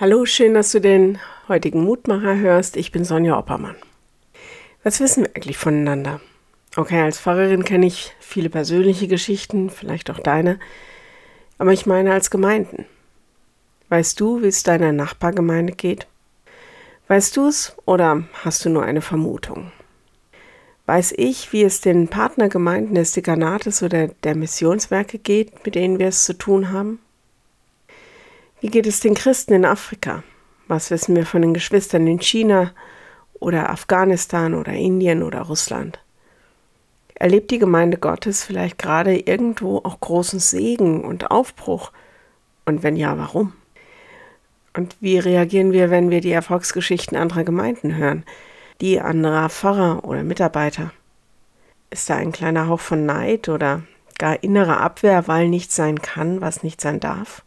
Hallo, schön, dass du den heutigen Mutmacher hörst. Ich bin Sonja Oppermann. Was wissen wir eigentlich voneinander? Okay, als Pfarrerin kenne ich viele persönliche Geschichten, vielleicht auch deine, aber ich meine als Gemeinden. Weißt du, wie es deiner Nachbargemeinde geht? Weißt du es oder hast du nur eine Vermutung? Weiß ich, wie es den Partnergemeinden des Dekanates oder der Missionswerke geht, mit denen wir es zu tun haben? Wie geht es den Christen in Afrika? Was wissen wir von den Geschwistern in China oder Afghanistan oder Indien oder Russland? Erlebt die Gemeinde Gottes vielleicht gerade irgendwo auch großen Segen und Aufbruch? Und wenn ja, warum? Und wie reagieren wir, wenn wir die Erfolgsgeschichten anderer Gemeinden hören, die anderer Pfarrer oder Mitarbeiter? Ist da ein kleiner Hauch von Neid oder gar innere Abwehr, weil nichts sein kann, was nicht sein darf?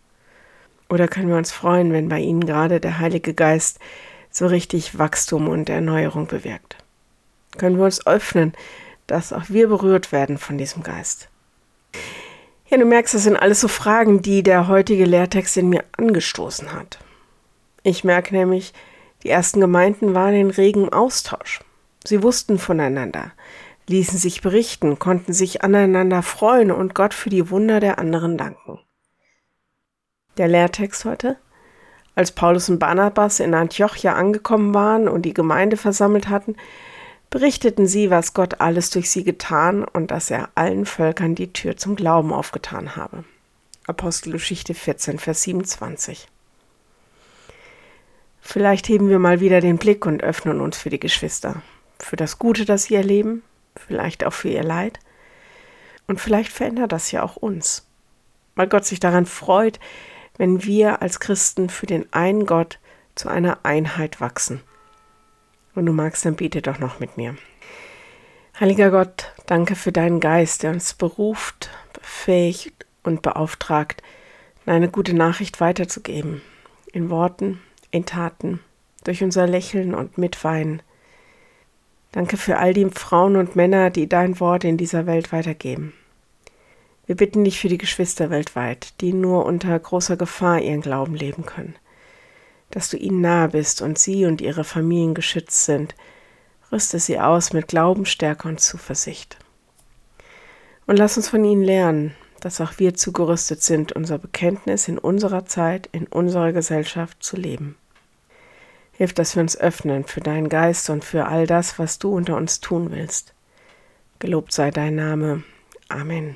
Oder können wir uns freuen, wenn bei Ihnen gerade der Heilige Geist so richtig Wachstum und Erneuerung bewirkt? Können wir uns öffnen, dass auch wir berührt werden von diesem Geist? Ja, du merkst, das sind alles so Fragen, die der heutige Lehrtext in mir angestoßen hat. Ich merke nämlich, die ersten Gemeinden waren in regem Austausch. Sie wussten voneinander, ließen sich berichten, konnten sich aneinander freuen und Gott für die Wunder der anderen danken. Der Lehrtext heute. Als Paulus und Barnabas in Antiochia angekommen waren und die Gemeinde versammelt hatten, berichteten sie, was Gott alles durch sie getan und dass er allen Völkern die Tür zum Glauben aufgetan habe. Apostelgeschichte 14, Vers 27. Vielleicht heben wir mal wieder den Blick und öffnen uns für die Geschwister, für das Gute, das sie erleben, vielleicht auch für ihr Leid. Und vielleicht verändert das ja auch uns, weil Gott sich daran freut, wenn wir als Christen für den einen Gott zu einer Einheit wachsen. Und du magst, dann bete doch noch mit mir. Heiliger Gott, danke für deinen Geist, der uns beruft, befähigt und beauftragt, deine gute Nachricht weiterzugeben. In Worten, in Taten, durch unser Lächeln und Mitweinen. Danke für all die Frauen und Männer, die dein Wort in dieser Welt weitergeben. Wir bitten dich für die Geschwister weltweit, die nur unter großer Gefahr ihren Glauben leben können, dass du ihnen nahe bist und sie und ihre Familien geschützt sind. Rüste sie aus mit Glaubensstärke und Zuversicht. Und lass uns von ihnen lernen, dass auch wir zugerüstet sind, unser Bekenntnis in unserer Zeit, in unserer Gesellschaft zu leben. Hilf, dass wir uns öffnen für deinen Geist und für all das, was du unter uns tun willst. Gelobt sei dein Name. Amen.